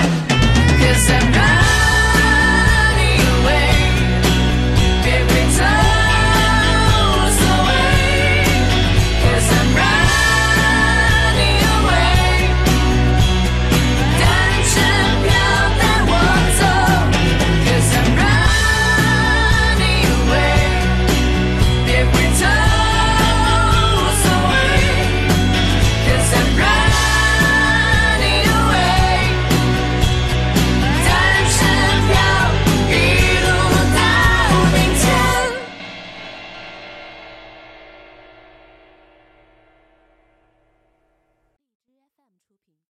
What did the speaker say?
Bye.